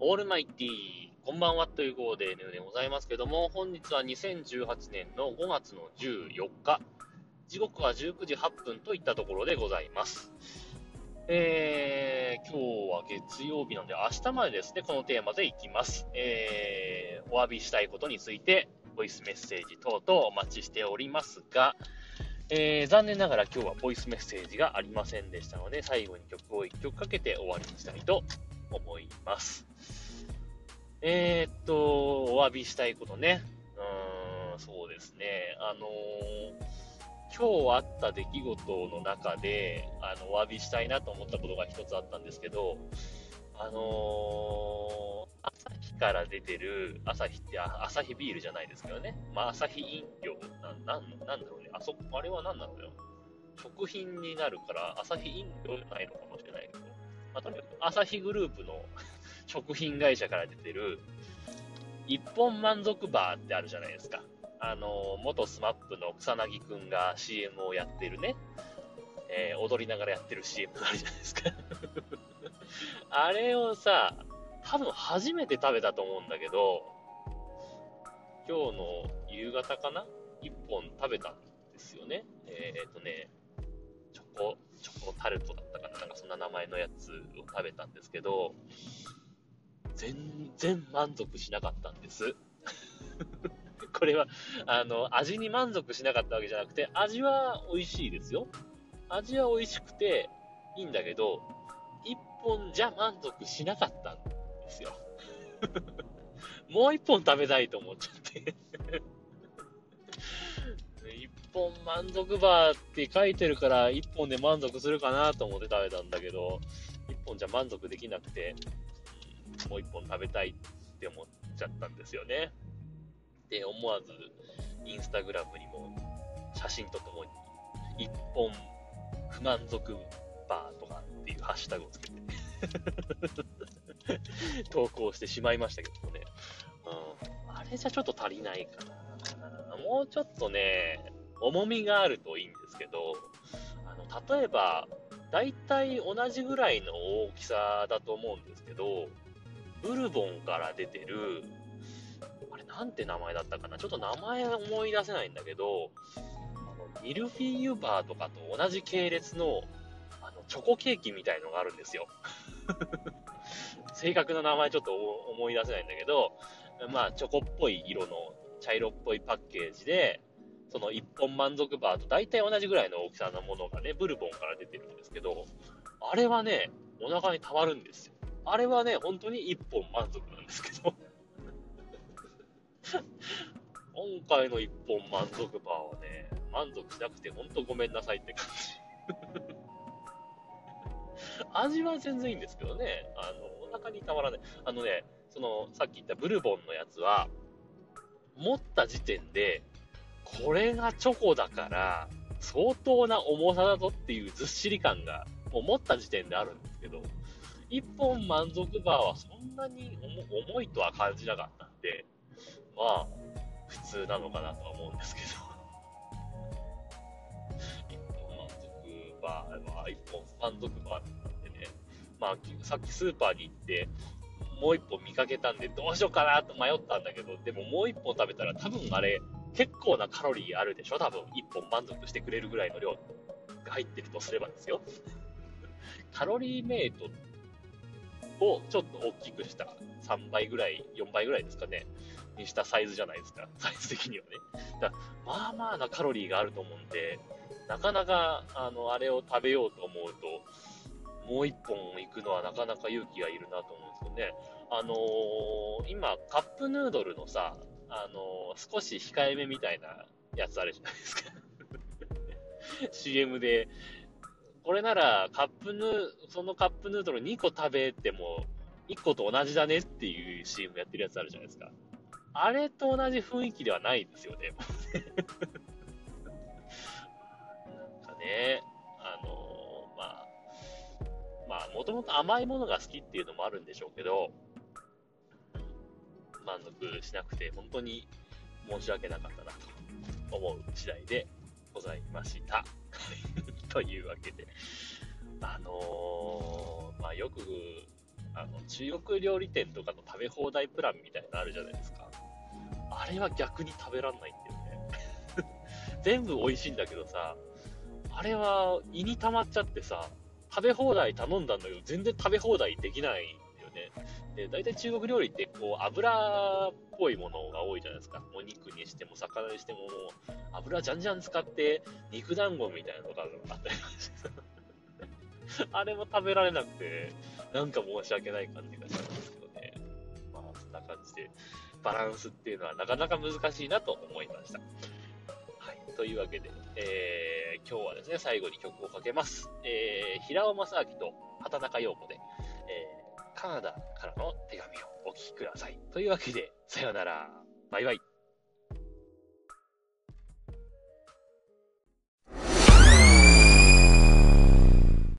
オールマイティー、こんばんはという号ででございますけども、本日は2018年の5月の14日、時刻は19時8分といったところでございます。えー、今日は月曜日なので、明日までですね、このテーマでいきます。えー、お詫びしたいことについて、ボイスメッセージ等々お待ちしておりますが、えー、残念ながら今日はボイスメッセージがありませんでしたので、最後に曲を1曲かけて終わりにしたいと思います。えー、っと、お詫びしたいことね。うーん、そうですね。あのー、今日あった出来事の中で、あの、お詫びしたいなと思ったことが一つあったんですけど、あのー、朝日から出てる、朝日って朝日ビールじゃないですけどね。まあ、朝日飲料な、なん、なんだろうね。あそ、あれは何なのよ。食品になるから、朝日飲料じゃないのかもしれないけど、まあ、とにかく、朝日グループの 食品会社から出てる、一本満足バーってあるじゃないですか。あの、元スマップの草薙くんが CM をやってるね、えー、踊りながらやってる CM があるじゃないですか。あれをさ、多分初めて食べたと思うんだけど、今日の夕方かな？一本食べたんですよね。えー、っとね、チョコ、チョコタルトだったかな？なんかそんな名前のやつを食べたんですけど、全然満足しなかったんです。これは、あの、味に満足しなかったわけじゃなくて、味は美味しいですよ。味は美味しくていいんだけど、一本じゃ満足しなかったんですよ。もう一本食べたいと思っちゃって本満足バーって書いてるから、一本で満足するかなと思って食べたんだけど、一本じゃ満足できなくて、もう一本食べたいって思っちゃったんですよね。で、思わず、インスタグラムにも写真とともに、一本不満足バーとかっていうハッシュタグをつけて 投稿してしまいましたけどもね。うん。あれじゃちょっと足りないかな。もうちょっとね、重みがあるといいんですけど、あの、例えば、大体同じぐらいの大きさだと思うんですけど、ブルボンから出てる、あれなんて名前だったかな？ちょっと名前思い出せないんだけど、あの、ミルフィーユバーとかと同じ系列の、あの、チョコケーキみたいのがあるんですよ。正確な名前ちょっと思い出せないんだけど、まあ、チョコっぽい色の茶色っぽいパッケージで、その一本満足バーと大体同じぐらいの大きさのものがね、ブルボンから出てるんですけど、あれはね、お腹に溜まるんですよ。あれはね、本当に一本満足なんですけど 今回の一本満足バーはね、満足しなくて本当ごめんなさいって感じ 味は全然いいんですけどね、あの、お腹にたまらない。あのね、その、さっき言ったブルボンのやつは、持った時点で、これがチョコだから、相当な重さだぞっていうずっしり感が、もう持った時点であるんですけど、一本満足バーはそんなに重いとは感じなかったんで、まあ、普通なのかなとは思うんですけど。一本満足バー、まあ、一本満足バーなんでね、まあ、さっきスーパーに行って、もう一本見かけたんで、どうしようかなと迷ったんだけど、でももう一本食べたら多分あれ、結構なカロリーあるでしょ？多分、一本満足してくれるぐらいの量が入ってるとすればですよ。カロリーメイトをちょっと大きくした3倍ぐらい、4倍ぐらいですかね、にしたサイズじゃないですか、サイズ的にはね。だまあまあなカロリーがあると思うんで、なかなか、あの、あれを食べようと思うと、もう一本行くのはなかなか勇気がいるなと思うんですけどね。あのー、今、カップヌードルのさ、あの、少し控えめみたいなやつあるじゃないですか。CM で、これなら、カップヌー、そのカップヌードル2個食べても、1個と同じだねっていう CM やってるやつあるじゃないですか。あれと同じ雰囲気ではないですよね。なんかね、あの、まあ、まあ、もともと甘いものが好きっていうのもあるんでしょうけど、満足しなくて、本当に申し訳なかったなと思う次第でございました。というわけで、あのー、まあ、よく、あの、中国料理店とかの食べ放題プランみたいなのあるじゃないですか。あれは逆に食べらんないんだよね。全部美味しいんだけどさ、あれは胃に溜まっちゃってさ、食べ放題頼んだんだけど、全然食べ放題できないね。で、大体中国料理って、こう、油っぽいものが多いじゃないですか。お肉にしても、魚にしても、も、油じゃんじゃん使って、肉団子みたいなのがあったりして あれも食べられなくて、なんか申し訳ない感じがしたんですけどね。まあ、そんな感じで、バランスっていうのはなかなか難しいなと思いました。はい。というわけで、えー、今日はですね、最後に曲をかけます。えー、平尾正明と畑中陽子で、カナダからの手紙をお聞きください。というわけで、さようなら。バイバイ。